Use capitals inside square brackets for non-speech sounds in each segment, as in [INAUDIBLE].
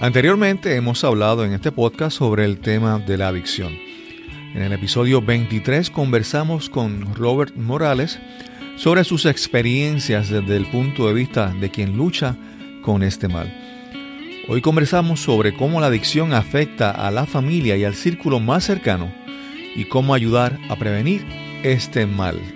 Anteriormente hemos hablado en este podcast sobre el tema de la adicción. En el episodio 23 conversamos con Robert Morales sobre sus experiencias desde el punto de vista de quien lucha con este mal. Hoy conversamos sobre cómo la adicción afecta a la familia y al círculo más cercano y cómo ayudar a prevenir este mal.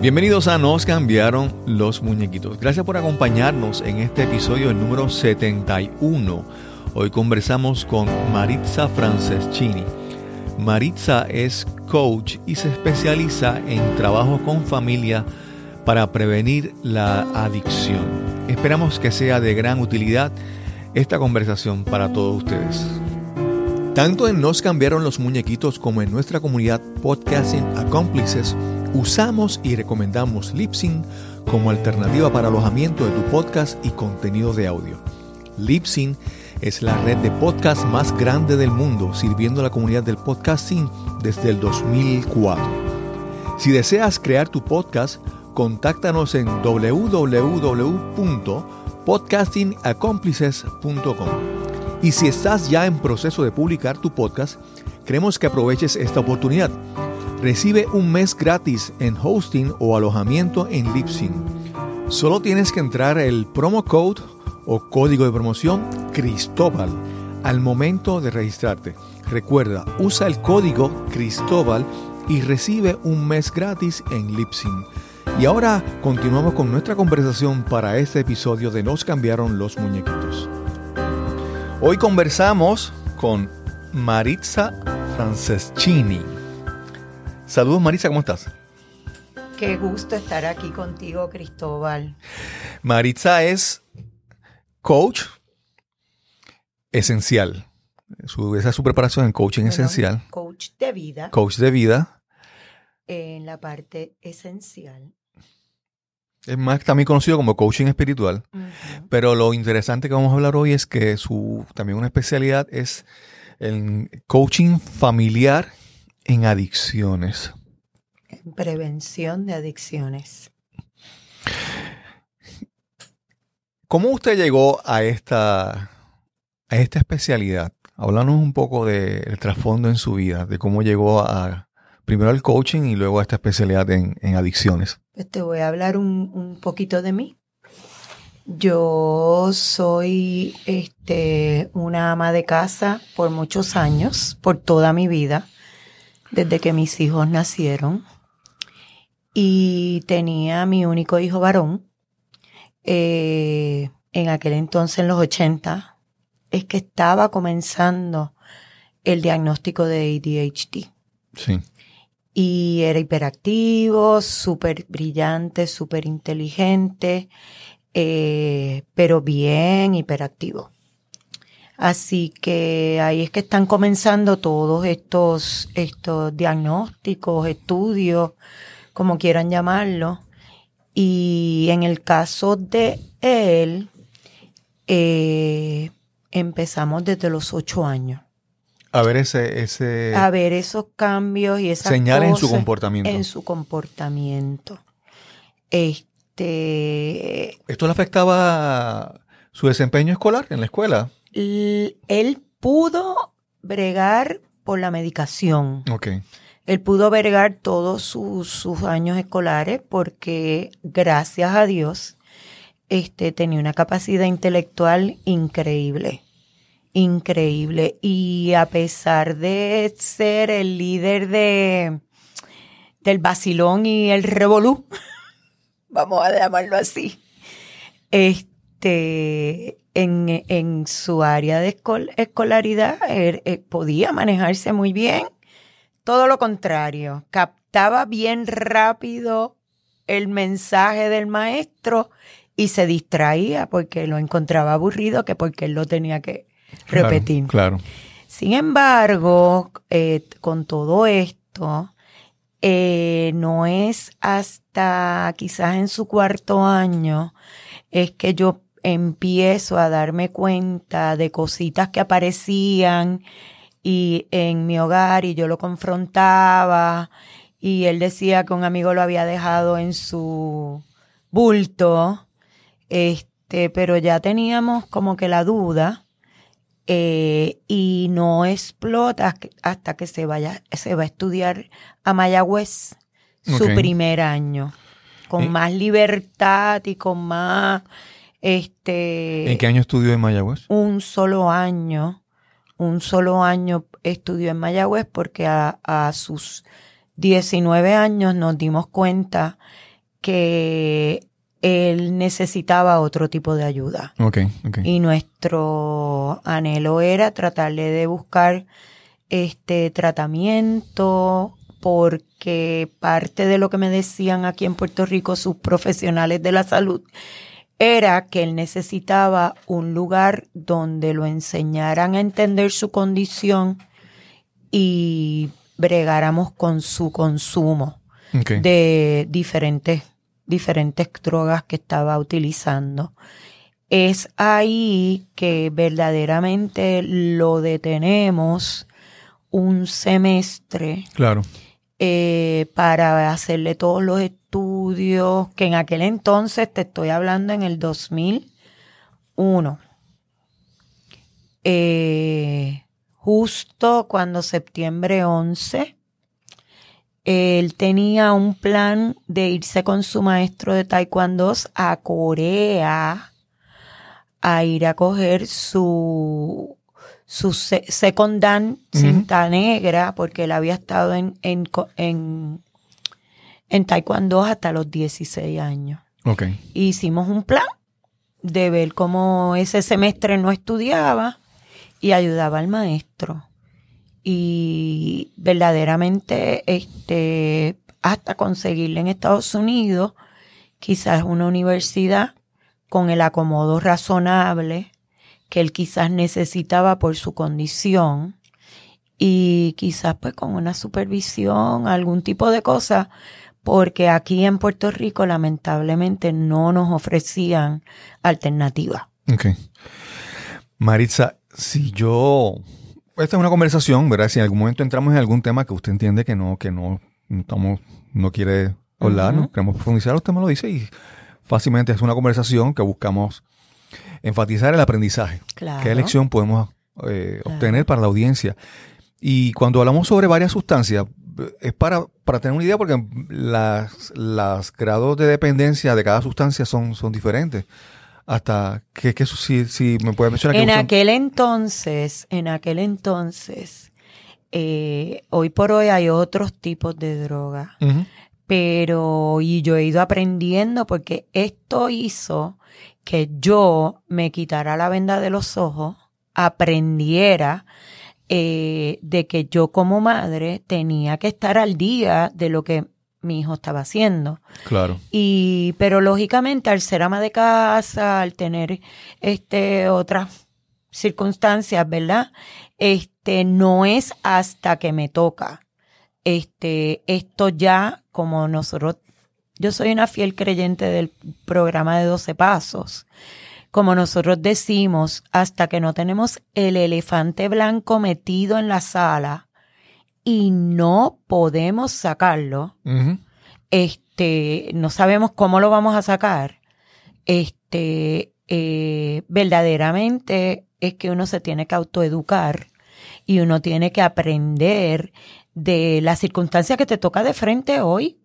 Bienvenidos a Nos cambiaron los muñequitos. Gracias por acompañarnos en este episodio número 71. Hoy conversamos con Maritza Franceschini. Maritza es coach y se especializa en trabajo con familia para prevenir la adicción. Esperamos que sea de gran utilidad esta conversación para todos ustedes. Tanto en Nos cambiaron los muñequitos como en nuestra comunidad Podcasting Accomplices, usamos y recomendamos Lipsyn como alternativa para alojamiento de tu podcast y contenido de audio. Lipsyn es la red de podcast más grande del mundo, sirviendo a la comunidad del podcasting desde el 2004. Si deseas crear tu podcast, contáctanos en www.podcastingaccomplices.com. Y si estás ya en proceso de publicar tu podcast, queremos que aproveches esta oportunidad. Recibe un mes gratis en hosting o alojamiento en Lipsyn. Solo tienes que entrar el promo code o código de promoción Cristóbal al momento de registrarte. Recuerda, usa el código Cristóbal y recibe un mes gratis en Lipsyn. Y ahora continuamos con nuestra conversación para este episodio de Nos cambiaron los muñequitos. Hoy conversamos con Maritza Franceschini. Saludos Maritza, ¿cómo estás? Qué gusto estar aquí contigo, Cristóbal. Maritza es coach esencial. esa es su preparación en coaching esencial. Coach de vida. Coach de vida. En la parte esencial. Es más también conocido como coaching espiritual. Pero lo interesante que vamos a hablar hoy es que su también una especialidad es el coaching familiar en adicciones. En prevención de adicciones. ¿Cómo usted llegó a esta, a esta especialidad? Háblanos un poco del trasfondo en su vida, de cómo llegó a primero al coaching y luego a esta especialidad en, en adicciones. Pues te voy a hablar un, un poquito de mí. Yo soy este, una ama de casa por muchos años, por toda mi vida, desde que mis hijos nacieron. Y tenía mi único hijo varón. Eh, en aquel entonces, en los 80, es que estaba comenzando el diagnóstico de ADHD. Sí y era hiperactivo, súper brillante, súper inteligente, eh, pero bien hiperactivo. Así que ahí es que están comenzando todos estos, estos diagnósticos, estudios, como quieran llamarlo. Y en el caso de él, eh, empezamos desde los ocho años. A ver ese, ese... A ver esos cambios y esas Señales en su comportamiento. En su comportamiento. Este... ¿Esto le afectaba su desempeño escolar en la escuela? Él pudo bregar por la medicación. Ok. Él pudo bregar todos sus, sus años escolares porque, gracias a Dios, este, tenía una capacidad intelectual increíble increíble. Y a pesar de ser el líder de del Basilón y el Revolú, [LAUGHS] vamos a llamarlo así, este, en, en su área de escolaridad eh, podía manejarse muy bien. Todo lo contrario, captaba bien rápido el mensaje del maestro y se distraía porque lo encontraba aburrido que porque él lo tenía que repetir. Claro. Sin embargo, eh, con todo esto, eh, no es hasta quizás en su cuarto año es que yo empiezo a darme cuenta de cositas que aparecían y en mi hogar y yo lo confrontaba y él decía que un amigo lo había dejado en su bulto, este, pero ya teníamos como que la duda eh, y no explota hasta que se vaya, se va a estudiar a Mayagüez su primer año, con más libertad y con más, este... ¿En qué año estudió en Mayagüez? Un solo año, un solo año estudió en Mayagüez porque a, a sus 19 años nos dimos cuenta que él necesitaba otro tipo de ayuda. Okay, Y nuestro anhelo era tratarle de buscar este tratamiento porque parte de lo que me decían aquí en Puerto Rico sus profesionales de la salud era que él necesitaba un lugar donde lo enseñaran a entender su condición y bregáramos con su consumo de diferentes diferentes drogas que estaba utilizando. Es ahí que verdaderamente lo detenemos un semestre. Claro. Eh, para hacerle todos los estudios, que en aquel entonces, te estoy hablando en el 2001, eh, justo cuando septiembre 11 él tenía un plan de irse con su maestro de taekwondo a Corea a ir a coger su su second dan cinta negra porque él había estado en, en, en, en taekwondo hasta los 16 años. Okay. Hicimos un plan de ver cómo ese semestre no estudiaba y ayudaba al maestro y verdaderamente este hasta conseguirle en Estados Unidos quizás una universidad con el acomodo razonable que él quizás necesitaba por su condición y quizás pues con una supervisión, algún tipo de cosa, porque aquí en Puerto Rico lamentablemente no nos ofrecían alternativa. Ok. Maritza, si yo esta es una conversación, ¿verdad? Si en algún momento entramos en algún tema que usted entiende que no, que no, estamos, no quiere hablar, no queremos profundizar, usted me lo dice y fácilmente es una conversación que buscamos enfatizar el aprendizaje. Claro. ¿Qué lección podemos eh, obtener para la audiencia? Y cuando hablamos sobre varias sustancias, es para, para tener una idea porque las, las grados de dependencia de cada sustancia son, son diferentes. Hasta que, que si, si, me puede mencionar en aquel entonces en aquel entonces eh, hoy por hoy hay otros tipos de droga. Pero y yo he ido aprendiendo porque esto hizo que yo me quitara la venda de los ojos aprendiera eh, de que yo como madre tenía que estar al día de lo que mi hijo estaba haciendo. Claro. Y, pero lógicamente, al ser ama de casa, al tener este otras circunstancias, ¿verdad? Este, no es hasta que me toca. Este, esto ya, como nosotros, yo soy una fiel creyente del programa de 12 pasos. Como nosotros decimos, hasta que no tenemos el elefante blanco metido en la sala, y no podemos sacarlo, este, no sabemos cómo lo vamos a sacar, este, eh, verdaderamente es que uno se tiene que autoeducar y uno tiene que aprender de las circunstancias que te toca de frente hoy.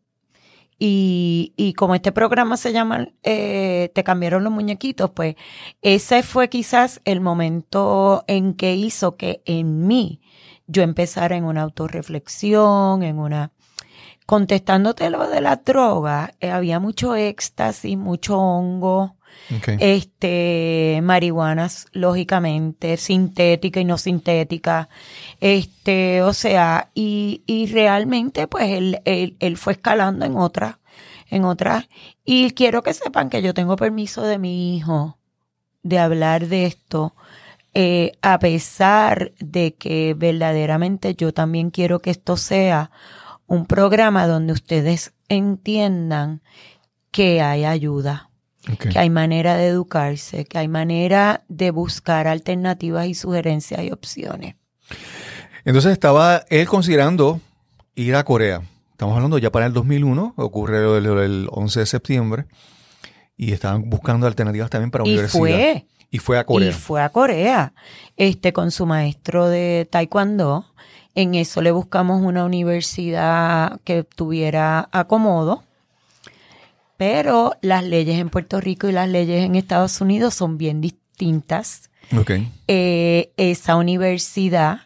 Y, y como este programa se llama eh, Te cambiaron los muñequitos, pues ese fue quizás el momento en que hizo que en mí yo empezar en una autorreflexión, en una... Contestándote lo de la droga, eh, había mucho éxtasis, mucho hongo, este, marihuanas, lógicamente, sintética y no sintética, este, o sea, y, y realmente, pues, él, él, él fue escalando en otras, en otras, y quiero que sepan que yo tengo permiso de mi hijo de hablar de esto, eh, a pesar de que verdaderamente yo también quiero que esto sea un programa donde ustedes entiendan que hay ayuda, que hay manera de educarse, que hay manera de buscar alternativas y sugerencias y opciones. Entonces estaba él considerando ir a Corea. Estamos hablando ya para el 2001, ocurre el, 11 de septiembre, y estaban buscando alternativas también para y universidad. Fue. Y fue a Corea. Y fue a Corea, este, con su maestro de Taekwondo. En eso le buscamos una universidad que tuviera acomodo. Pero las leyes en Puerto Rico y las leyes en Estados Unidos son bien distintas. Okay. Eh, esa universidad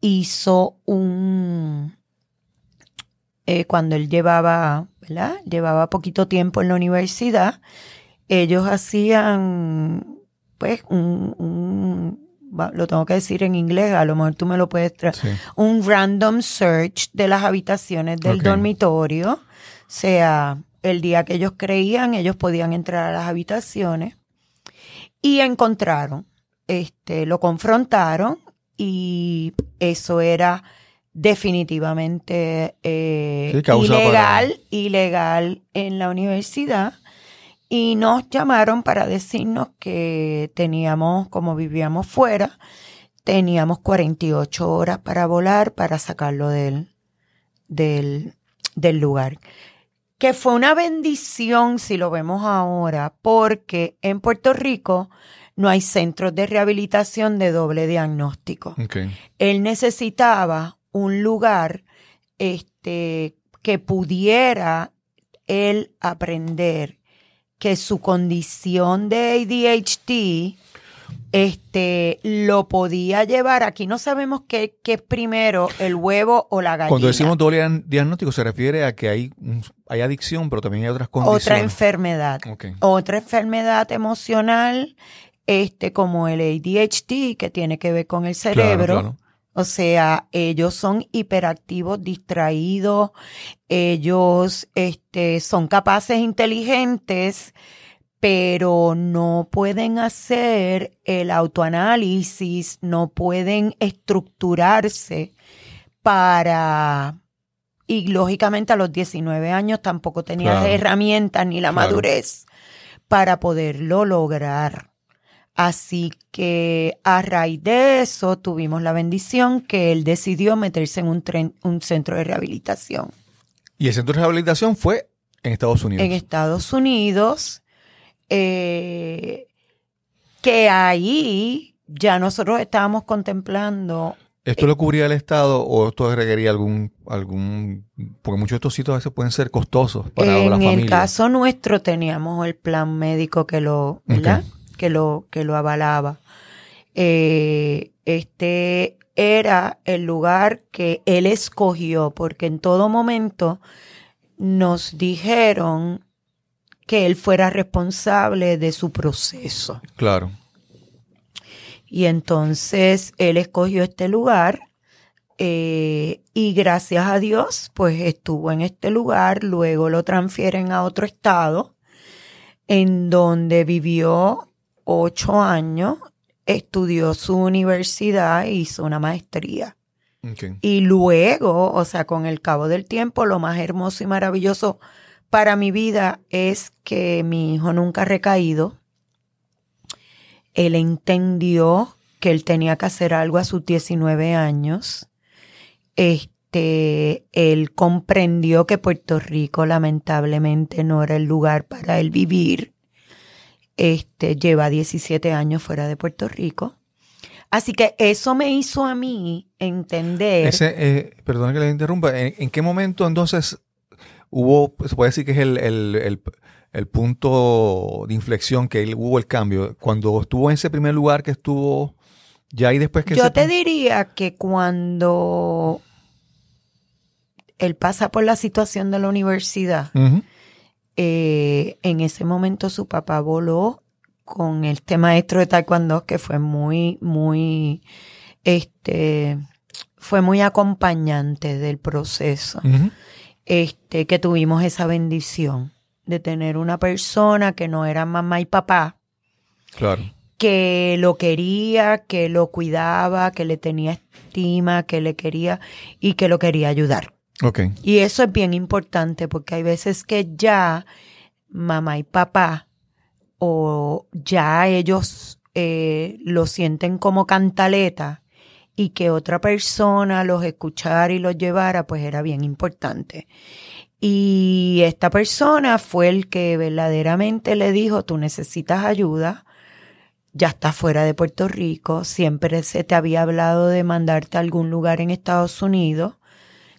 hizo un, eh, cuando él llevaba, ¿verdad? Llevaba poquito tiempo en la universidad, ellos hacían, pues, un, lo tengo que decir en inglés, a lo mejor tú me lo puedes traer, un random search de las habitaciones del dormitorio, o sea, el día que ellos creían, ellos podían entrar a las habitaciones y encontraron, este, lo confrontaron y eso era definitivamente eh, ilegal, ilegal en la universidad. Y nos llamaron para decirnos que teníamos, como vivíamos fuera, teníamos 48 horas para volar para sacarlo del, del, del lugar. Que fue una bendición si lo vemos ahora, porque en Puerto Rico no hay centros de rehabilitación de doble diagnóstico. Él necesitaba un lugar este, que pudiera él aprender que su condición de ADHD este, lo podía llevar. Aquí no sabemos qué, qué, es primero, el huevo o la gallina. Cuando decimos doble diagnóstico se refiere a que hay, hay adicción, pero también hay otras condiciones. Otra enfermedad. Otra enfermedad emocional, este, como el ADHD, que tiene que ver con el cerebro. O sea, ellos son hiperactivos, distraídos, ellos este, son capaces, inteligentes, pero no pueden hacer el autoanálisis, no pueden estructurarse para... Y lógicamente a los 19 años tampoco tenía las herramientas ni la madurez para poderlo lograr. Así que a raíz de eso tuvimos la bendición que él decidió meterse en un, un centro de rehabilitación. ¿Y el centro de rehabilitación fue en Estados Unidos? En Estados Unidos, eh, que ahí ya nosotros estábamos contemplando ¿Esto lo cubría el Estado o esto requería algún, algún, porque muchos de estos sitios a veces pueden ser costosos para la familia? En el caso nuestro teníamos el plan médico que lo, ¿verdad? que lo, que lo avalaba. Eh, este era el lugar que él escogió, porque en todo momento nos dijeron que él fuera responsable de su proceso. Claro. Y entonces él escogió este lugar eh, y gracias a Dios, pues estuvo en este lugar, luego lo transfieren a otro estado, en donde vivió ocho años, estudió su universidad e hizo una maestría. Y luego, o sea, con el cabo del tiempo, lo más hermoso y maravilloso para mi vida es que mi hijo nunca ha recaído. Él entendió que él tenía que hacer algo a sus 19 años. Este, él comprendió que Puerto Rico lamentablemente no era el lugar para él vivir este, lleva 17 años fuera de Puerto Rico. Así que eso me hizo a mí entender. Ese, eh, perdón que le interrumpa. ¿En, qué momento entonces hubo, se puede decir que es el, punto de inflexión que hubo el cambio? Cuando estuvo en ese primer lugar que estuvo ya y después que... Yo te diría que cuando él pasa por la situación de la universidad, eh, en ese momento su papá voló con este maestro de taekwondo que fue muy, muy, este, fue muy acompañante del proceso. Este, que tuvimos esa bendición de tener una persona que no era mamá y papá. Claro. que lo quería, que lo cuidaba, que le tenía estima, que le quería y que lo quería ayudar. Okay. Y eso es bien importante porque hay veces que ya mamá y papá o ya ellos eh, lo sienten como cantaleta y que otra persona los escuchara y los llevara, pues era bien importante. Y esta persona fue el que verdaderamente le dijo, tú necesitas ayuda, ya estás fuera de Puerto Rico, siempre se te había hablado de mandarte a algún lugar en Estados Unidos,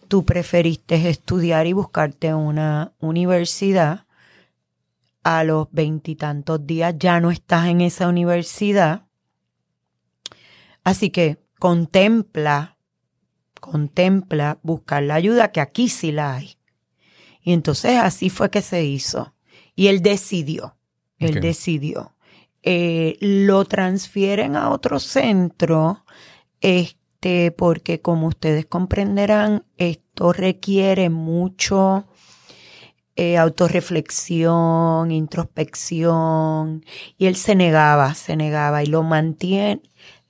tú preferiste estudiar y buscarte una universidad, a los veintitantos días ya no estás en esa universidad, así que contempla, contempla buscar la ayuda que aquí sí la hay. Y entonces así fue que se hizo. Y él decidió, él decidió. Eh, lo transfieren a otro centro, este, porque como ustedes comprenderán, esto requiere mucho eh, autorreflexión, introspección, y él se negaba, se negaba, y lo mantiene,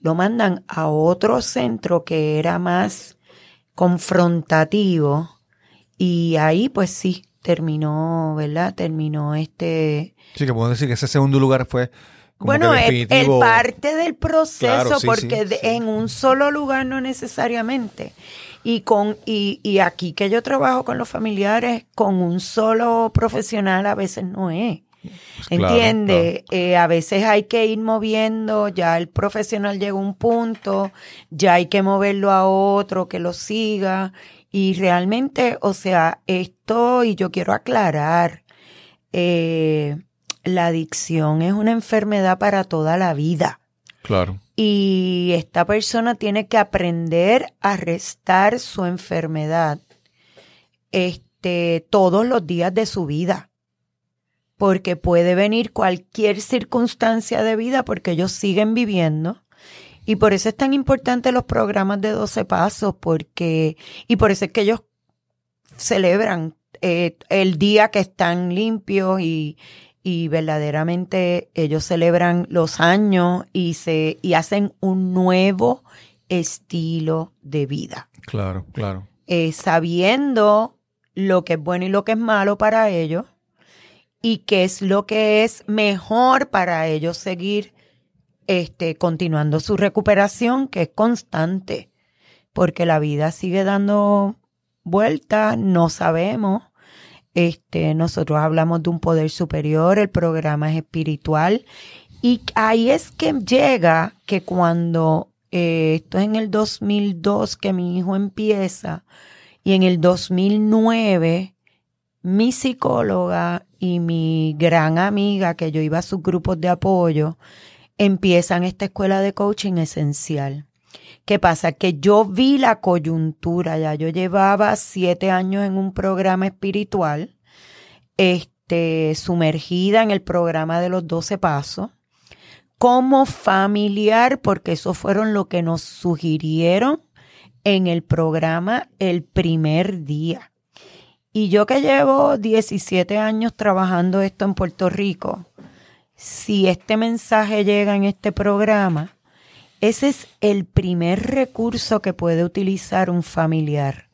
lo mandan a otro centro que era más confrontativo, y ahí pues sí, terminó, ¿verdad? Terminó este... Sí, que podemos decir que ese segundo lugar fue bueno, el, parte del proceso, porque en un solo lugar no necesariamente. Y con y, y aquí que yo trabajo con los familiares, con un solo profesional a veces no es. Pues ¿Entiende? Eh, a veces hay que ir moviendo, ya el profesional llega a un punto, ya hay que moverlo a otro que lo siga. Y realmente, o sea, esto, y yo quiero aclarar, eh, la adicción es una enfermedad para toda la vida. Claro. Y esta persona tiene que aprender a restar su enfermedad este, todos los días de su vida. Porque puede venir cualquier circunstancia de vida porque ellos siguen viviendo. Y por eso es tan importante los programas de 12 pasos, porque, y por eso es que ellos celebran eh, el día que están limpios y, y verdaderamente ellos celebran los años y se y hacen un nuevo estilo de vida. Claro, claro. Eh, sabiendo lo que es bueno y lo que es malo para ellos y qué es lo que es mejor para ellos seguir este, continuando su recuperación, que es constante, porque la vida sigue dando vueltas, no sabemos este, nosotros hablamos de un poder superior, el programa es espiritual. Y ahí es que llega que cuando, eh, esto es en el 2002 que mi hijo empieza, y en el 2009, mi psicóloga y mi gran amiga, que yo iba a sus grupos de apoyo, empiezan esta escuela de coaching esencial. ¿Qué pasa? Que yo vi la coyuntura ya. Yo llevaba siete años en un programa espiritual, este, sumergida en el programa de los doce pasos, como familiar, porque eso fueron lo que nos sugirieron en el programa el primer día. Y yo que llevo 17 años trabajando esto en Puerto Rico, si este mensaje llega en este programa, ese es el primer recurso que puede utilizar un familiar.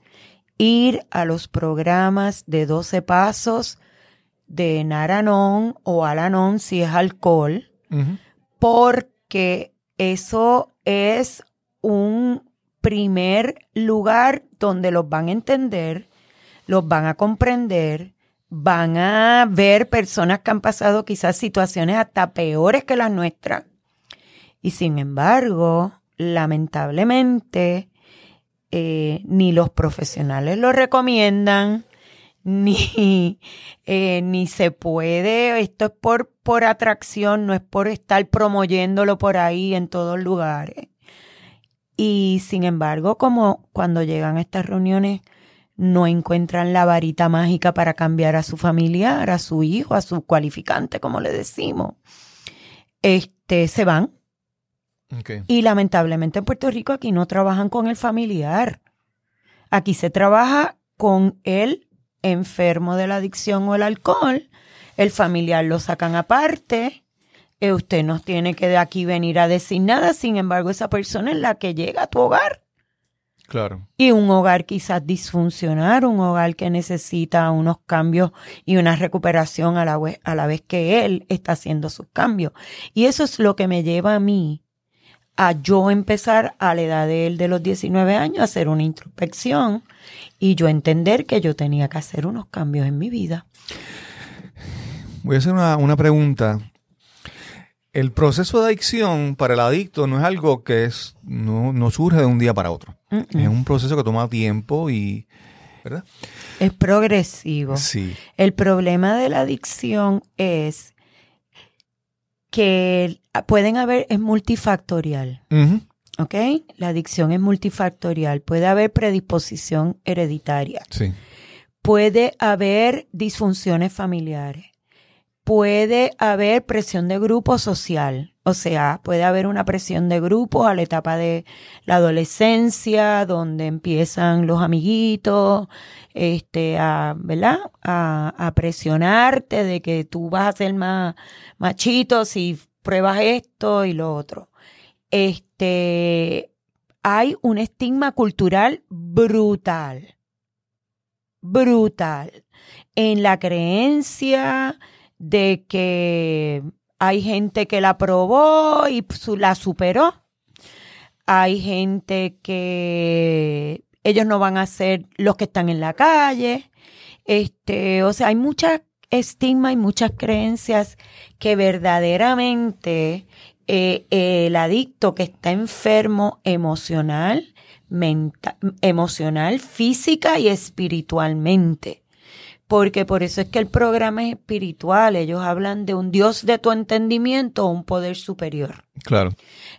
Ir a los programas de 12 pasos de Naranon o Alanon si es alcohol, porque eso es un primer lugar donde los van a entender, los van a comprender, van a ver personas que han pasado quizás situaciones hasta peores que las nuestras y sin embargo, lamentablemente, eh, ni los profesionales lo recomiendan, [LAUGHS] ni, eh, ni se puede, esto es por, por atracción, no es por estar promoyéndolo por ahí en todos lugares. Y sin embargo, como cuando llegan a estas reuniones, no encuentran la varita mágica para cambiar a su familiar, a su hijo, a su cualificante, como le decimos, este, se van y lamentablemente en Puerto Rico aquí no trabajan con el familiar. Aquí se trabaja con el enfermo de la adicción o el alcohol. El familiar lo sacan aparte, Eh, usted no tiene que de aquí venir a decir nada, sin embargo, esa persona es la que llega a tu hogar. Claro. Y un hogar quizás disfuncional, un hogar que necesita unos cambios y una recuperación a la, vez, a la vez que él está haciendo sus cambios. Y eso es lo que me lleva a mí a yo empezar a la edad de él de los 19 años a hacer una introspección y yo entender que yo tenía que hacer unos cambios en mi vida. Voy a hacer una, una pregunta. El proceso de adicción para el adicto no es algo que es, no, no surge de un día para otro. Es un proceso que toma tiempo y, ¿verdad? Es progresivo. Sí. El problema de la adicción es que pueden haber, es multifactorial. Ujú. ¿Ok? La adicción es multifactorial. Puede haber predisposición hereditaria. Sí. Puede haber disfunciones familiares. Puede haber presión de grupo social. O sea, puede haber una presión de grupo a la etapa de la adolescencia, donde empiezan los amiguitos, este, a, ¿verdad? A, a presionarte de que tú vas a ser más machito si pruebas esto y lo otro. Este, hay un estigma cultural brutal, brutal, en la creencia de que hay gente que la probó y la superó. Hay gente que ellos no van a ser los que están en la calle. Este, o sea, hay mucha estigma y muchas creencias que verdaderamente eh, el adicto que está enfermo emocional, menta- emocional, física y espiritualmente. Porque por eso es que el programa es espiritual. Ellos hablan de un Dios de tu entendimiento o un poder superior. Claro.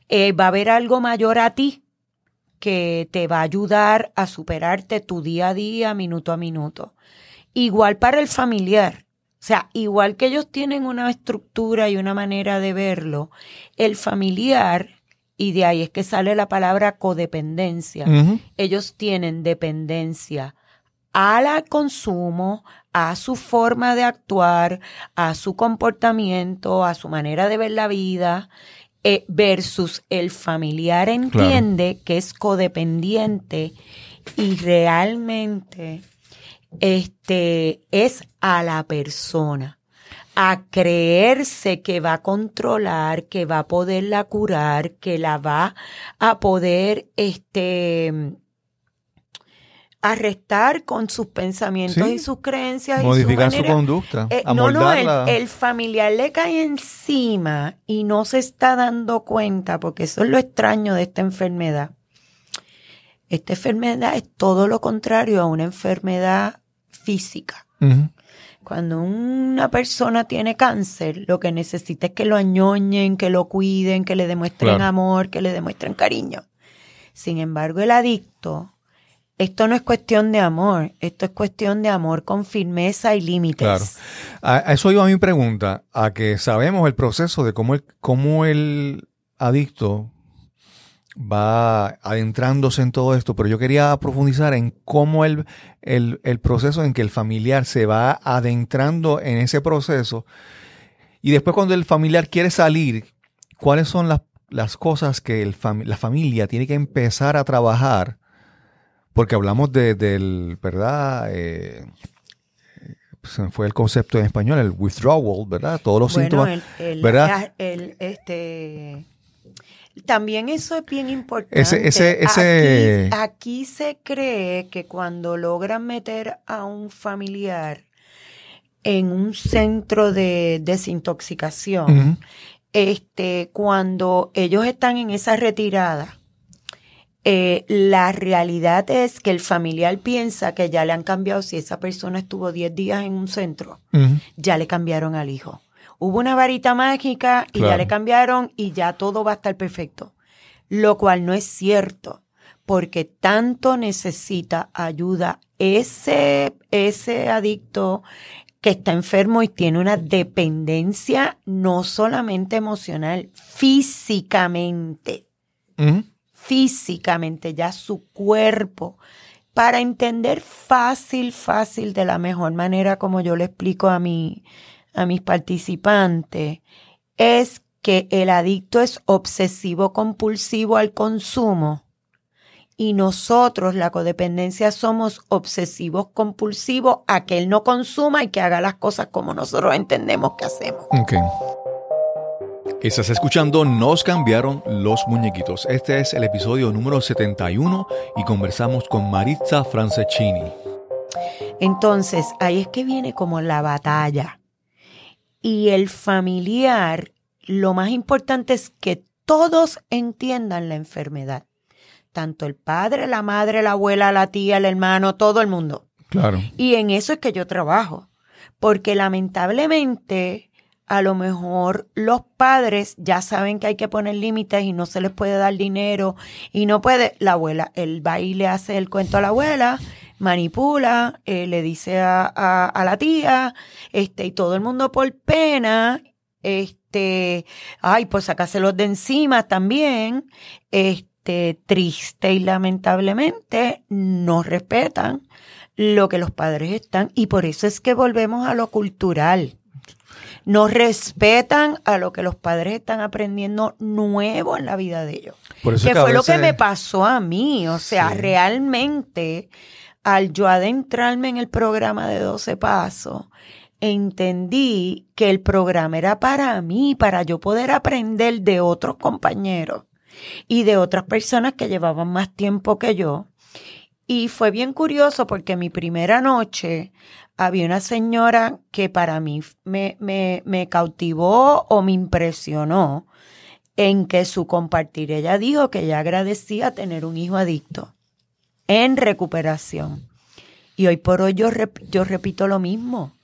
Eh, va a haber algo mayor a ti que te va a ayudar a superarte tu día a día, minuto a minuto. Igual para el familiar. O sea, igual que ellos tienen una estructura y una manera de verlo, el familiar, y de ahí es que sale la palabra codependencia, ellos tienen dependencia al consumo, a su forma de actuar, a su comportamiento, a su manera de ver la vida, eh, versus el familiar entiende que es codependiente y realmente este es a la persona a creerse que va a controlar, que va a poderla curar, que la va a poder este arrestar con sus pensamientos Sí. y sus creencias Modificar y su su conducta. Eh, no, no, el, familiar le cae encima y no se está dando cuenta, porque eso es lo extraño de esta enfermedad. Esta enfermedad es todo lo contrario a una enfermedad física. Cuando una persona tiene cáncer, lo que necesita es que lo añoñen, que lo cuiden, que le demuestren Claro. amor, que le demuestren cariño. Sin embargo, el adicto, esto no es cuestión de amor, esto es cuestión de amor con firmeza y límites. Claro. A, eso iba mi pregunta, a que sabemos el proceso de cómo el, cómo el adicto va adentrándose en todo esto, pero yo quería profundizar en cómo el, el, el proceso en que el familiar se va adentrando en ese proceso y después cuando el familiar quiere salir, cuáles son las, las cosas que el fami- la familia tiene que empezar a trabajar, porque hablamos de, del, ¿verdad? Eh, fue el concepto en español, el withdrawal, ¿verdad? Todos los Bueno, síntomas. el, el- ¿verdad? el- este, también eso es bien importante. Ese- ese- ese- Aquí, aquí se cree que cuando logran meter a un familiar en un centro de desintoxicación, este, cuando ellos están en esa retirada, eh, la realidad es que el familiar piensa que ya le han cambiado, si esa persona estuvo 10 días en un centro, ya le cambiaron al hijo. Hubo una varita mágica y Claro. ya le cambiaron y ya todo va a estar perfecto. Lo cual no es cierto, porque tanto necesita ayuda ese, ese adicto que está enfermo y tiene una dependencia no solamente emocional, físicamente. Físicamente, ya su cuerpo, para entender fácil, fácil, de la mejor manera como yo le explico a, mi, a mis participantes, es que el adicto es obsesivo compulsivo al consumo y nosotros, la codependencia, somos obsesivos compulsivos a que él no consuma y que haga las cosas como nosotros entendemos que hacemos. Estás escuchando Nos cambiaron los muñequitos. Este es el episodio número 71 y conversamos con Maritza Franceschini. Entonces, ahí es que viene como la batalla. Y el familiar, lo más importante es que todos entiendan la enfermedad tanto el padre, la madre, la abuela, la tía, el hermano, todo el mundo. Claro. Y en eso es que yo trabajo, porque lamentablemente a lo mejor los padres ya saben que hay que poner límites y no se les puede dar dinero y no puede, la abuela, el baile hace el cuento a la abuela, manipula, eh, le dice a, a, la tía, este, y todo el mundo por pena, este, ay, pues sacárselos de encima también, este, triste y lamentablemente no respetan lo que los padres están y por eso es que volvemos a lo cultural. No respetan a lo que los padres están aprendiendo nuevo en la vida de ellos. que, fue lo que me pasó a mí. O sea, realmente, al yo adentrarme en el programa de 12 Pasos, entendí que el programa era para mí, para yo poder aprender de otros compañeros y de otras personas que llevaban más tiempo que yo. Y fue bien curioso porque mi primera noche había una señora que para mí me, me, cautivó o me impresionó en que su compartir, ella dijo que ella agradecía tener un hijo adicto en recuperación. Y hoy por hoy yo, yo repito lo mismo.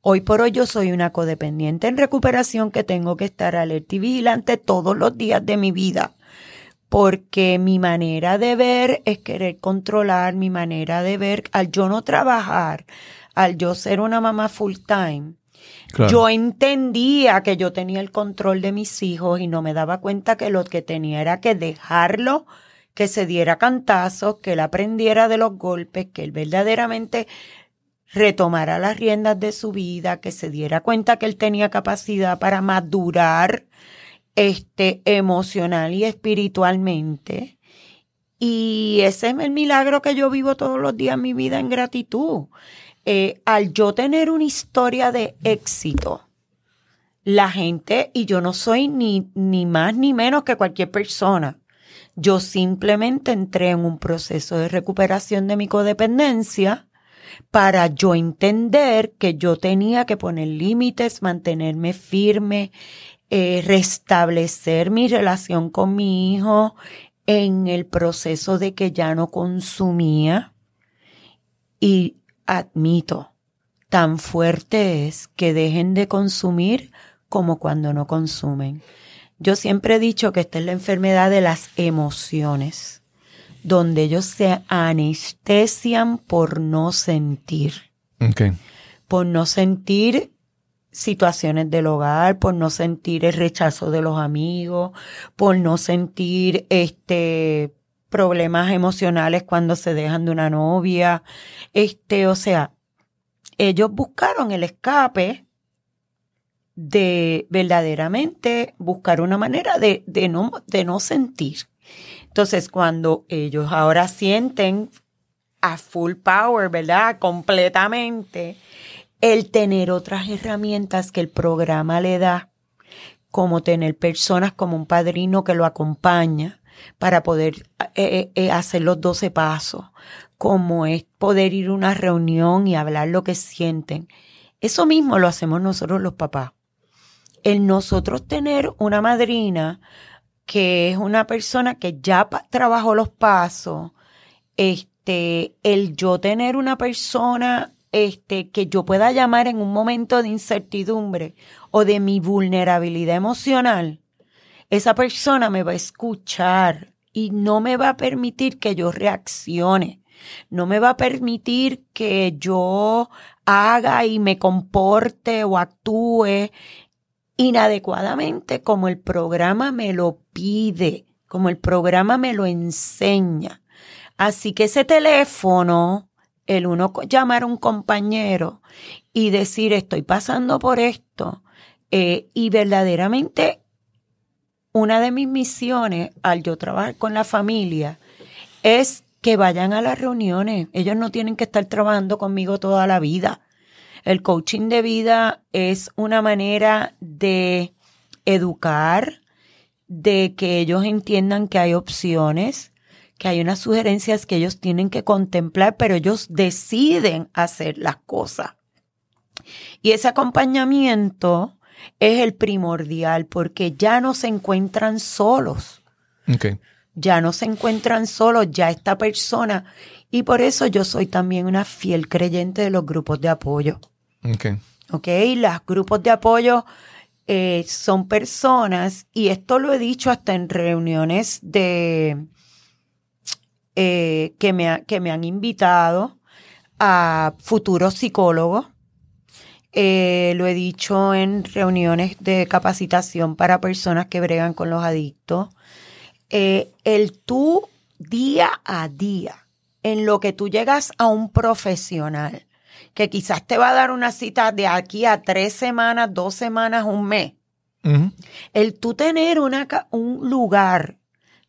Hoy por hoy yo soy una codependiente en recuperación que tengo que estar alerta y vigilante todos los días de mi vida porque mi manera de ver es querer controlar, mi manera de ver, al yo no trabajar, al yo ser una mamá full time, yo entendía que yo tenía el control de mis hijos y no me daba cuenta que lo que tenía era que dejarlo, que se diera cantazos, que él aprendiera de los golpes, que él verdaderamente retomara las riendas de su vida, que se diera cuenta que él tenía capacidad para madurar este, emocional y espiritualmente. Y ese es el milagro que yo vivo todos los días en mi vida en gratitud. Eh, al yo tener una historia de éxito, la gente, y yo no soy ni, ni más ni menos que cualquier persona, yo simplemente entré en un proceso de recuperación de mi codependencia para yo entender que yo tenía que poner límites, mantenerme firme eh, restablecer mi relación con mi hijo en el proceso de que ya no consumía. Y admito, tan fuerte es que dejen de consumir como cuando no consumen. Yo siempre he dicho que esta es la enfermedad de las emociones, donde ellos se anestesian por no sentir. Por no sentir situaciones del hogar, por no sentir el rechazo de los amigos, por no sentir este problemas emocionales cuando se dejan de una novia. Este, o sea, ellos buscaron el escape de verdaderamente buscar una manera de, de, no, de no sentir. Entonces, cuando ellos ahora sienten a full power, ¿verdad? Completamente, el tener otras herramientas que el programa le da, como tener personas como un padrino que lo acompaña para poder eh, eh, eh, hacer los 12 pasos, como es poder ir a una reunión y hablar lo que sienten. Eso mismo lo hacemos nosotros los papás. El nosotros tener una madrina que es una persona que ya trabajó los pasos, este, el yo tener una persona este, que yo pueda llamar en un momento de incertidumbre o de mi vulnerabilidad emocional, esa persona me va a escuchar y no me va a permitir que yo reaccione. No me va a permitir que yo haga y me comporte o actúe inadecuadamente como el programa me lo pide, como el programa me lo enseña. Así que ese teléfono el uno llamar a un compañero y decir estoy pasando por esto eh, y verdaderamente una de mis misiones al yo trabajar con la familia es que vayan a las reuniones. Ellos no tienen que estar trabajando conmigo toda la vida. El coaching de vida es una manera de educar, de que ellos entiendan que hay opciones, que hay unas sugerencias que ellos tienen que contemplar, pero ellos deciden hacer las cosas. Y ese acompañamiento es el primordial porque ya no se encuentran solos. Ya no se encuentran solos, ya esta persona. Y por eso yo soy también una fiel creyente de los grupos de apoyo. Ok. Ok, los grupos de apoyo eh, son personas, y esto lo he dicho hasta en reuniones de eh, que, me, que me han invitado a futuros psicólogos eh, lo he dicho en reuniones de capacitación para personas que bregan con los adictos. Eh, el tú día a día, en lo que tú llegas a un profesional, que quizás te va a dar una cita de aquí a tres semanas, dos semanas, un mes. El tú tener una, un lugar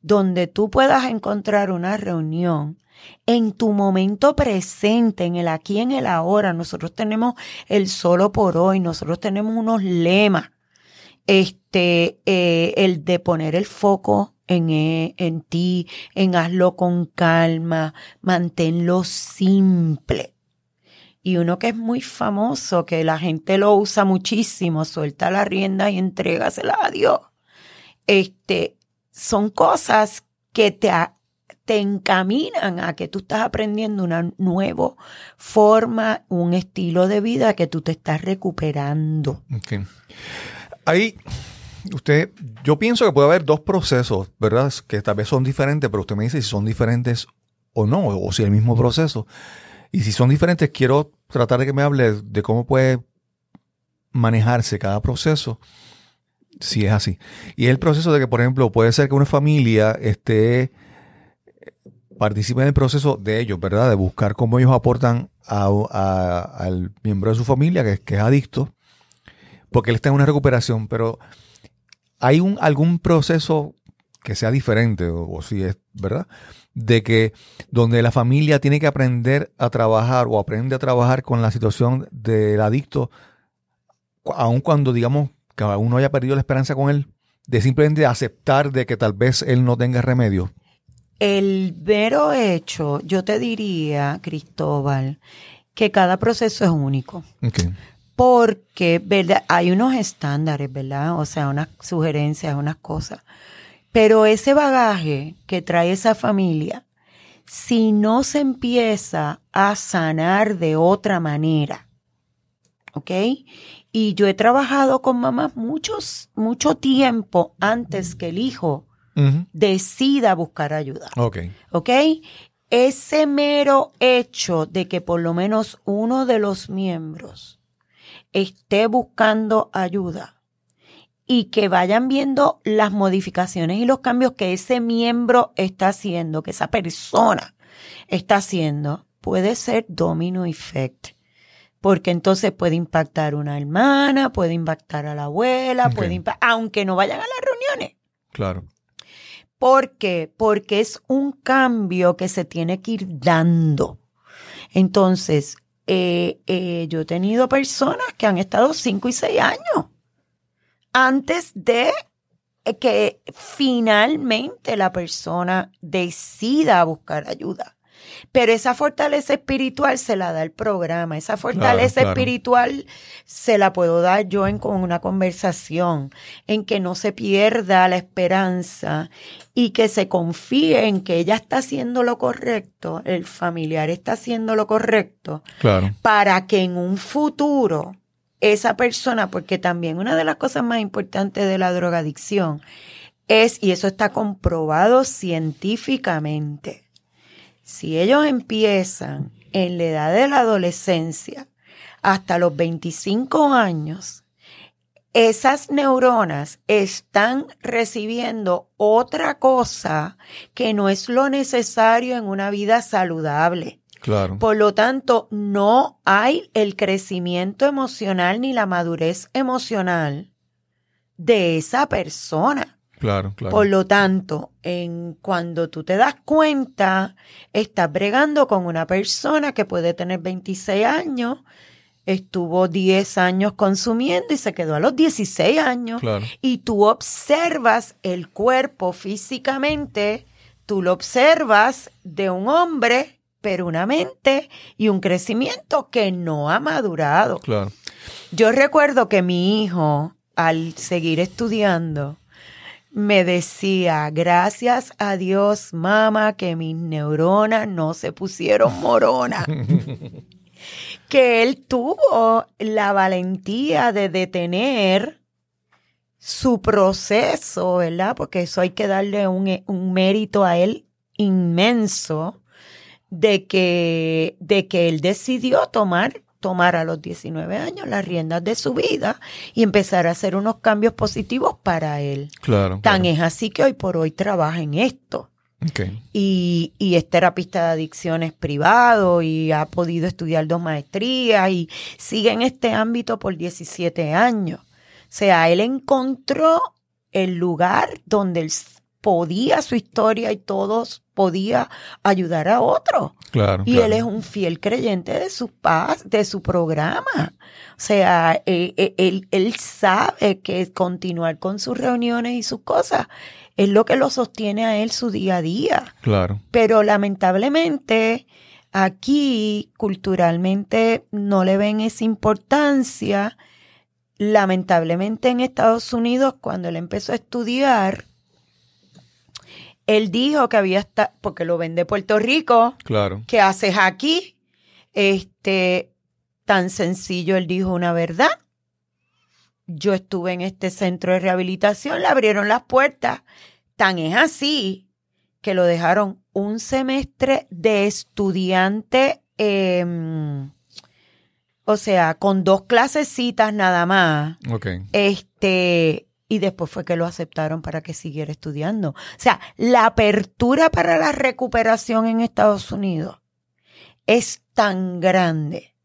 donde tú puedas encontrar una reunión en tu momento presente, en el aquí, en el ahora. Nosotros tenemos el solo por hoy, nosotros tenemos unos lemas. Este, eh, el de poner el foco en, eh, en ti, en hazlo con calma, manténlo simple. Y uno que es muy famoso, que la gente lo usa muchísimo, suelta la rienda y entrégasela a Dios. Este, son cosas que te, te encaminan a que tú estás aprendiendo una nueva forma, un estilo de vida que tú te estás recuperando. Ahí, usted, yo pienso que puede haber dos procesos, ¿verdad? Que tal vez son diferentes, pero usted me dice si son diferentes o no, o si es el mismo proceso. Y si son diferentes, quiero tratar de que me hable de cómo puede manejarse cada proceso si es así. Y el proceso de que, por ejemplo, puede ser que una familia esté participe en el proceso de ellos, ¿verdad? De buscar cómo ellos aportan al miembro de su familia que, que, es adicto, porque él está en una recuperación, pero hay un, algún proceso que sea diferente, o, si es, ¿verdad? De que donde la familia tiene que aprender a trabajar o aprende a trabajar con la situación del adicto, aun cuando digamos que uno haya perdido la esperanza con él, de simplemente aceptar de que tal vez él no tenga remedio el mero hecho, yo te diría, Cristóbal, que cada proceso es único. Porque, ¿verdad? Hay unos estándares, ¿verdad? O sea, unas sugerencias, unas cosas. Pero ese bagaje que trae esa familia, si no se empieza a sanar de otra manera, ¿ok? Y yo he trabajado con mamás muchos, mucho tiempo antes que el hijo decida buscar ayuda. Ok. Ok. Ese mero hecho de que por lo menos uno de los miembros esté buscando ayuda y que vayan viendo las modificaciones y los cambios que ese miembro está haciendo, que esa persona está haciendo, puede ser domino effect. Porque entonces puede impactar una hermana, puede impactar a la abuela, puede aunque no vayan a las reuniones. Claro. ¿Por qué? Porque es un cambio que se tiene que ir dando. Entonces, eh, eh, yo he tenido personas que han estado cinco y seis años antes de que finalmente la persona decida buscar ayuda. Pero esa fortaleza espiritual se la da el programa, esa fortaleza espiritual se la puedo dar yo en con una conversación, en que no se pierda la esperanza y que se confíe en que ella está haciendo lo correcto, el familiar está haciendo lo correcto, claro. para que en un futuro esa persona, porque también una de las cosas más importantes de la drogadicción es, y eso está comprobado científicamente, si ellos empiezan en la edad de la adolescencia hasta los 25 años, esas neuronas están recibiendo otra cosa que no es lo necesario en una vida saludable. Claro. Por lo tanto, no hay el crecimiento emocional ni la madurez emocional de esa persona. Claro, claro. Por lo tanto, en cuando tú te das cuenta, estás bregando con una persona que puede tener 26 años, estuvo 10 años consumiendo y se quedó a los 16 años. Claro. Y tú observas el cuerpo físicamente, tú lo observas de un hombre, pero una mente y un crecimiento que no ha madurado. Claro. Yo recuerdo que mi hijo, al seguir estudiando, me decía, gracias a Dios, mamá, que mis neuronas no se pusieron moronas. [LAUGHS] que él tuvo la valentía de detener su proceso, ¿verdad? Porque eso hay que darle un, un mérito a él inmenso de que, de que él decidió tomar tomar a los 19 años las riendas de su vida y empezar a hacer unos cambios positivos para él. Claro. Tan claro. es así que hoy por hoy trabaja en esto. Ok. Y, y es terapista de adicciones privado y ha podido estudiar dos maestrías y sigue en este ámbito por 17 años. O sea, él encontró el lugar donde él s- podía su historia y todos podía ayudar a otros. Claro. Y claro. él es un fiel creyente de su paz, de su programa. O sea, eh, eh, él, él sabe que continuar con sus reuniones y sus cosas es lo que lo sostiene a él su día a día. Claro. Pero lamentablemente aquí culturalmente no le ven esa importancia. Lamentablemente en Estados Unidos, cuando él empezó a estudiar, él dijo que había estado, porque lo ven de Puerto Rico, Claro. ¿qué haces aquí? Este, tan sencillo, él dijo una verdad. Yo estuve en este centro de rehabilitación, le abrieron las puertas. Tan es así que lo dejaron un semestre de estudiante, em, o sea, con dos clasecitas nada más. Ok. Este, y después fue que lo aceptaron para que siguiera estudiando. O sea, la apertura para la recuperación en Estados Unidos es tan grande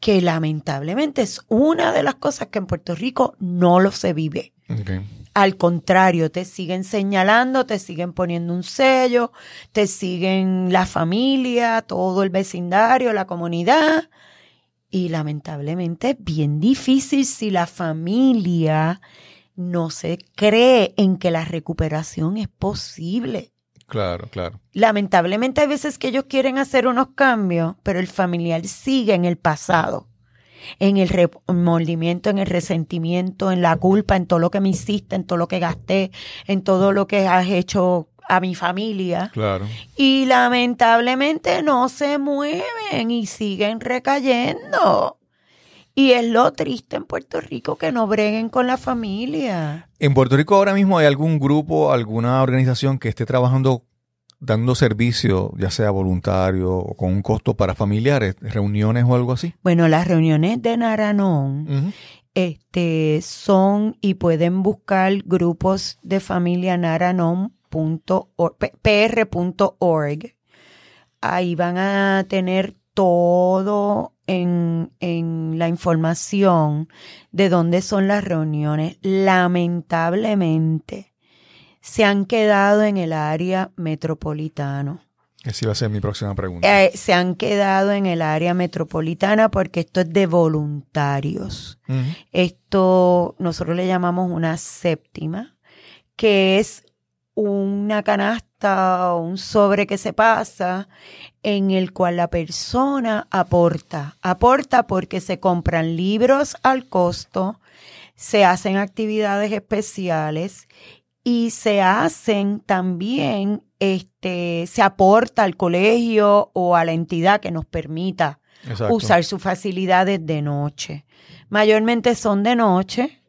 que lamentablemente es una de las cosas que en Puerto Rico no lo se vive. Al contrario, te siguen señalando, te siguen poniendo un sello, te siguen la familia, todo el vecindario, la comunidad. Y lamentablemente es bien difícil si la familia no se cree en que la recuperación es posible. Claro, claro. Lamentablemente hay veces que ellos quieren hacer unos cambios, pero el familiar sigue en el pasado, en el remordimiento, en el resentimiento, en la culpa, en todo lo que me hiciste, en todo lo que gasté, en todo lo que has hecho a mi familia. Claro. Y lamentablemente no se mueven y siguen recayendo. Y es lo triste en Puerto Rico que no breguen con la familia. En Puerto Rico ahora mismo hay algún grupo, alguna organización que esté trabajando, dando servicio, ya sea voluntario o con un costo para familiares, reuniones o algo así. Bueno, las reuniones de Naranón este, son y pueden buscar grupos de familia naranon.org, pr.org. Ahí van a tener todo en, en la información de dónde son las reuniones. Lamentablemente, se han quedado en el área metropolitana. Esa iba a ser mi próxima pregunta. Eh, se han quedado en el área metropolitana porque esto es de voluntarios. Esto nosotros le llamamos una séptima, que es una canasta o un sobre que se pasa en el cual la persona aporta. Aporta porque se compran libros al costo, se hacen actividades especiales y se hacen también, este, se aporta al colegio o a la entidad que nos permita Exacto. usar sus facilidades de noche. Mayormente son de noche.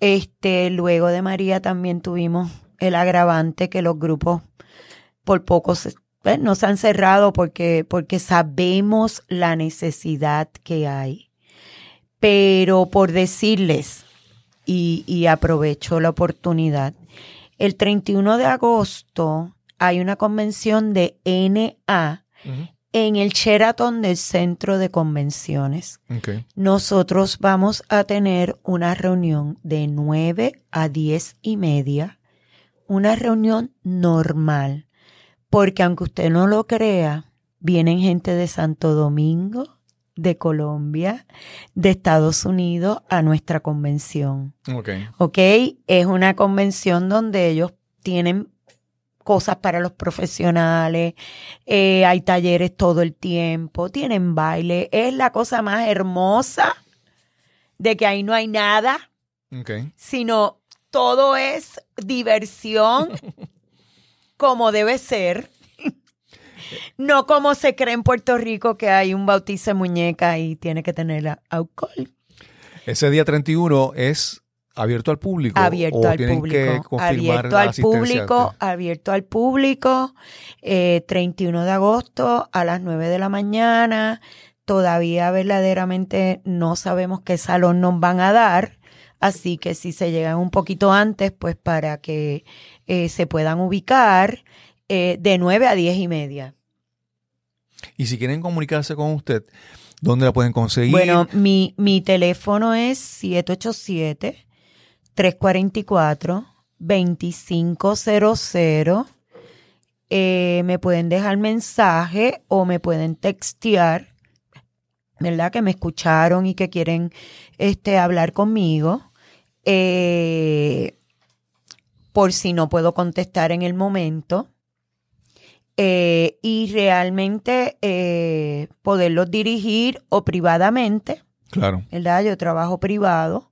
Este, luego de María también tuvimos el agravante que los grupos por poco se, pues, no se han cerrado porque, porque sabemos la necesidad que hay. Pero por decirles, y, y aprovecho la oportunidad, el 31 de agosto hay una convención de NA en el Sheraton del Centro de Convenciones. Okay. Nosotros vamos a tener una reunión de 9 a 10 y media, una reunión normal, porque aunque usted no lo crea, vienen gente de Santo Domingo, de Colombia, de Estados Unidos a nuestra convención. Okay. ¿Ok? Es una convención donde ellos tienen cosas para los profesionales, eh, hay talleres todo el tiempo, tienen baile, es la cosa más hermosa de que ahí no hay nada, Okay. sino todo es diversión [LAUGHS] como debe ser. No como se cree en Puerto Rico que hay un bautizo de muñeca y tiene que tener alcohol. Ese día 31 es abierto al público. abierto o al tienen que público, confirmar abierto la al público, abierto al público, eh, 31 de agosto a las 9 de la mañana. Todavía verdaderamente no sabemos qué salón nos van a dar, así que si se llegan un poquito antes, pues para que eh, se puedan ubicar eh, de 9 a 10 y media. Y si quieren comunicarse con usted, ¿dónde la pueden conseguir? Bueno, mi, mi teléfono es 787-344-2500. Eh, me pueden dejar mensaje o me pueden textear, ¿verdad? Que me escucharon y que quieren este, hablar conmigo. Eh, por si no puedo contestar en el momento. Eh, y realmente eh, poderlos dirigir o privadamente, Claro, ¿verdad? Yo trabajo privado,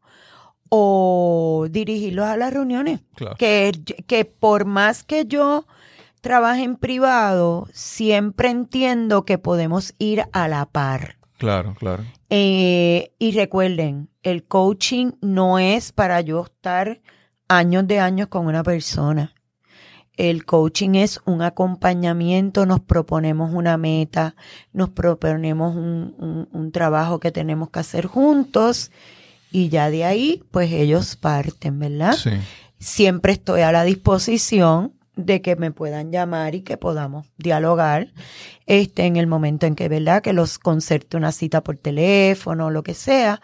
o dirigirlos a las reuniones. claro. Que, que por más que yo trabaje en privado, siempre entiendo que podemos ir a la par. Claro, claro. Eh, y recuerden, el coaching no es para yo estar años de años con una persona. El coaching es un acompañamiento, nos proponemos una meta, nos proponemos un, un- un trabajo que tenemos que hacer juntos y ya de ahí, pues ellos parten, ¿verdad? Sí. siempre estoy a la disposición de que me puedan llamar y que podamos dialogar este en el momento en que verdad que los concerte una cita por teléfono lo que sea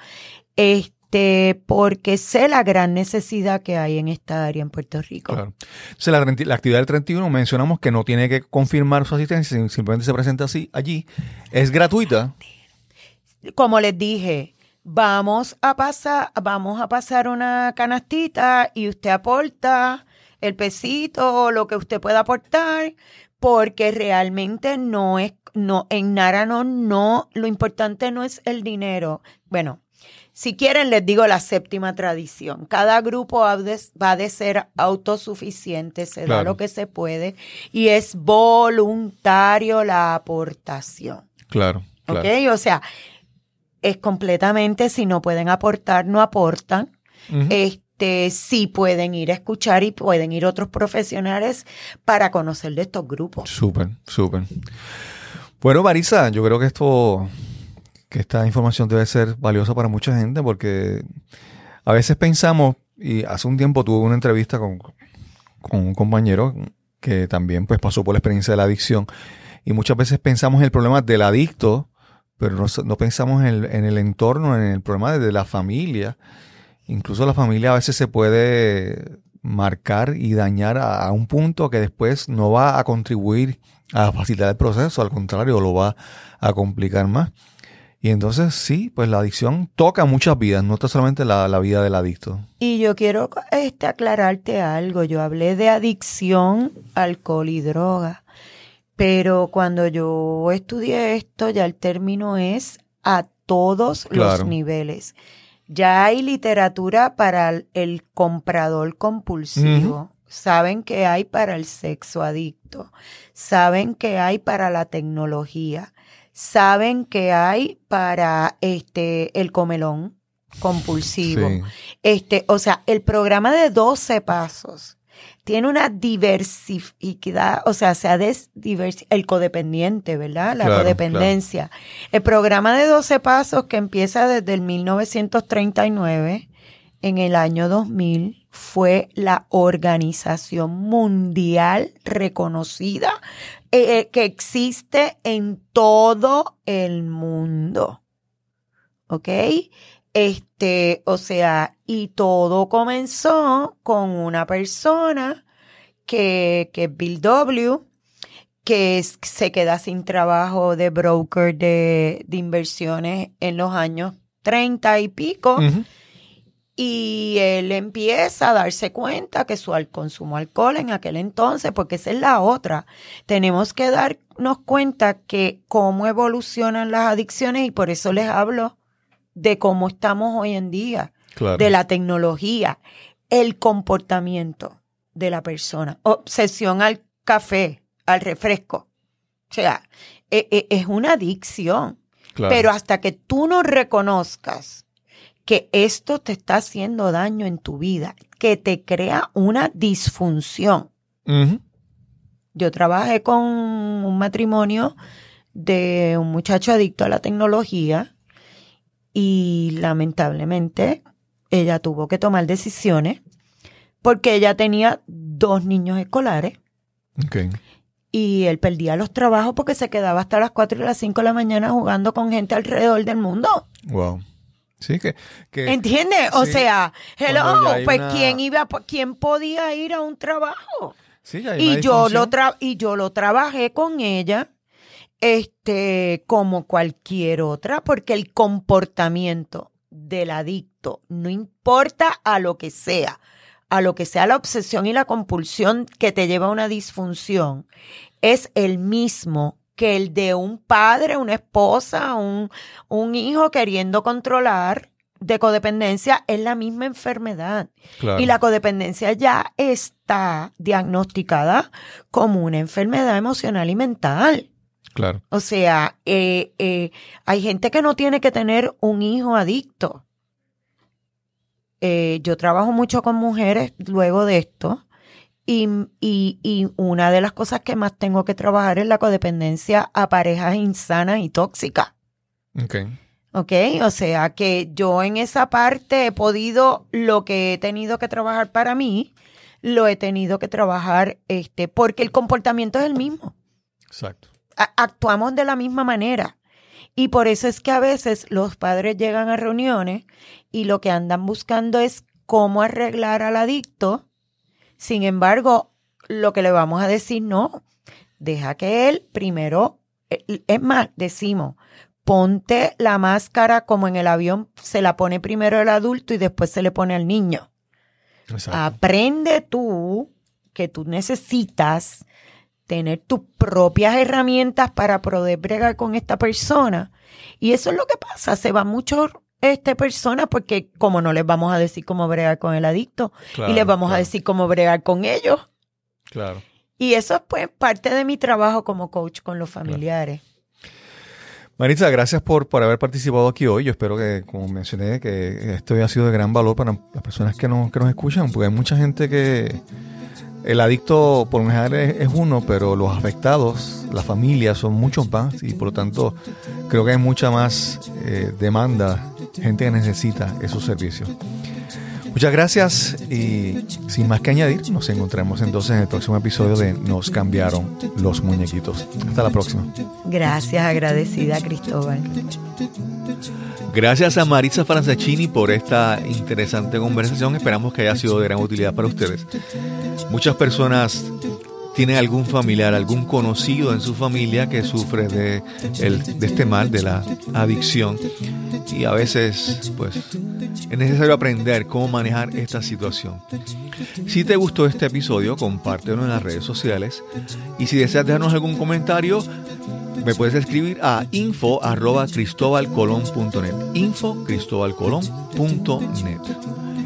este porque sé la gran necesidad que hay en esta área en Puerto Rico Claro. Entonces, la, 30 la actividad del 31 mencionamos que no tiene que confirmar su asistencia, sim- simplemente se presenta así allí. Es gratuita. como les dije, vamos a pasar, vamos a pasar una canastita y usted aporta el pesito o lo que usted pueda aportar, porque realmente no es, no, en Nárano no, lo importante no es el dinero. Bueno, si quieren les digo la séptima tradición. Cada grupo ha de- va de ser autosuficiente, se da lo que se puede y es voluntario la aportación. Claro, claro. ¿Ok? O sea, es completamente, si no pueden aportar, no aportan. Este, sí pueden ir a escuchar y pueden ir otros profesionales para conocer de estos grupos. Súper, súper. Bueno, Marisa, yo creo que esto, que esta información debe ser valiosa para mucha gente porque a veces pensamos, y hace un tiempo tuve una entrevista con, con un compañero que también pues pasó por la experiencia de la adicción y muchas veces pensamos en el problema del adicto, pero no, no pensamos en el, en el entorno, en el problema de la familia. Incluso la familia a veces se puede marcar y dañar a un punto que después no va a contribuir a facilitar el proceso, al contrario, lo va a complicar más. Y entonces sí, pues la adicción toca muchas vidas, no está solamente la, la vida del adicto. Y yo quiero este, aclararte algo. Yo hablé de adicción, alcohol y droga. Pero cuando yo estudié esto, ya el término es a todos Claro. los niveles. Ya hay literatura para el, el comprador compulsivo. Saben que hay para el sexo adicto. Saben que hay para la tecnología. Saben que hay para este el comelón compulsivo. Sí. Este, o sea, el programa de 12 pasos tiene una diversidad, o sea, se ha el codependiente, ¿verdad? La Claro, codependencia. El programa de 12 pasos que empieza desde el 1939, en el año 2000, fue la organización mundial reconocida eh, que existe en todo el mundo. ¿Ok? Este, o sea, y todo comenzó con una persona que, que es Bill W., que se queda sin trabajo de broker de, de inversiones en los años 30 y pico. Y él empieza a darse cuenta que su consumo de alcohol en aquel entonces, porque esa es la otra, tenemos que darnos cuenta que cómo evolucionan las adicciones y por eso les hablo de cómo estamos hoy en día, de la tecnología, el comportamiento de la persona, obsesión al café, al refresco. O sea, e, e, es una adicción. Pero hasta que tú no reconozcas que esto te está haciendo daño en tu vida, que te crea una disfunción. Yo trabajé con un matrimonio de un muchacho adicto a la tecnología y lamentablemente ella tuvo que tomar decisiones porque ella tenía dos niños escolares. Y él perdía los trabajos porque se quedaba hasta las 4 y las 5 de la mañana jugando con gente alrededor del mundo. Wow. Sí, que, ¿Entiendes? o sea, hello, pues quién iba, quién podía ir a un trabajo. Sí, y yo lo y yo lo trabajé con ella, este, como cualquier otra, porque el comportamiento del adicto, no importa a lo que sea, a lo que sea la obsesión y la compulsión que te lleva a una disfunción, es el mismo que el de un padre, una esposa, un, un hijo queriendo controlar de codependencia es la misma enfermedad. Y la codependencia ya está diagnosticada como una enfermedad emocional y mental. Claro. O sea, eh, eh, hay gente que no tiene que tener un hijo adicto. Eh, yo trabajo mucho con mujeres luego de esto y, y, y, una de las cosas que más tengo que trabajar es la codependencia a parejas insanas y tóxicas. Ok. Ok, o sea que yo en esa parte he podido, lo que he tenido que trabajar para mí, lo he tenido que trabajar, este, porque el comportamiento es el mismo. Exacto. actuamos de la misma manera. Y por eso es que a veces los padres llegan a reuniones y lo que andan buscando es cómo arreglar al adicto sin embargo, lo que le vamos a decir, no, deja que él primero, eh, es más, decimos, ponte la máscara como en el avión, se la pone primero el adulto y después se le pone al niño. Aprende tú que tú necesitas tener tus propias herramientas para poder bregar con esta persona. Y eso es lo que pasa, se va mucho este, persona porque como no les vamos a decir cómo bregar con el adicto y les vamos a decir cómo bregar con ellos. Claro. Y eso es pues parte de mi trabajo como coach con los familiares. Maritza, gracias por, por haber participado aquí hoy. Yo espero que, como mencioné, que esto haya sido de gran valor para las personas que nos, que nos escuchan, porque hay mucha gente que el adicto por lo general es, uno, pero los afectados, la familia, son muchos más y por lo tanto creo que hay mucha más eh, demanda gente que necesita esos servicios. Muchas gracias y sin más que añadir, nos encontramos entonces en el próximo episodio de Nos cambiaron los muñequitos. Hasta la próxima. Gracias, agradecida Cristóbal. Gracias a Marisa Franzacchini por esta interesante conversación. Esperamos que haya sido de gran utilidad para ustedes. Muchas personas tienen algún familiar, algún conocido en su familia que sufre de, de este mal, de la adicción. Y a veces, pues, es necesario aprender cómo manejar esta situación. Si te gustó este episodio, compártelo en las redes sociales. Y si deseas dejarnos algún comentario, me puedes escribir a info arroba cristobalcolón.net. Info cristobalcolón.net.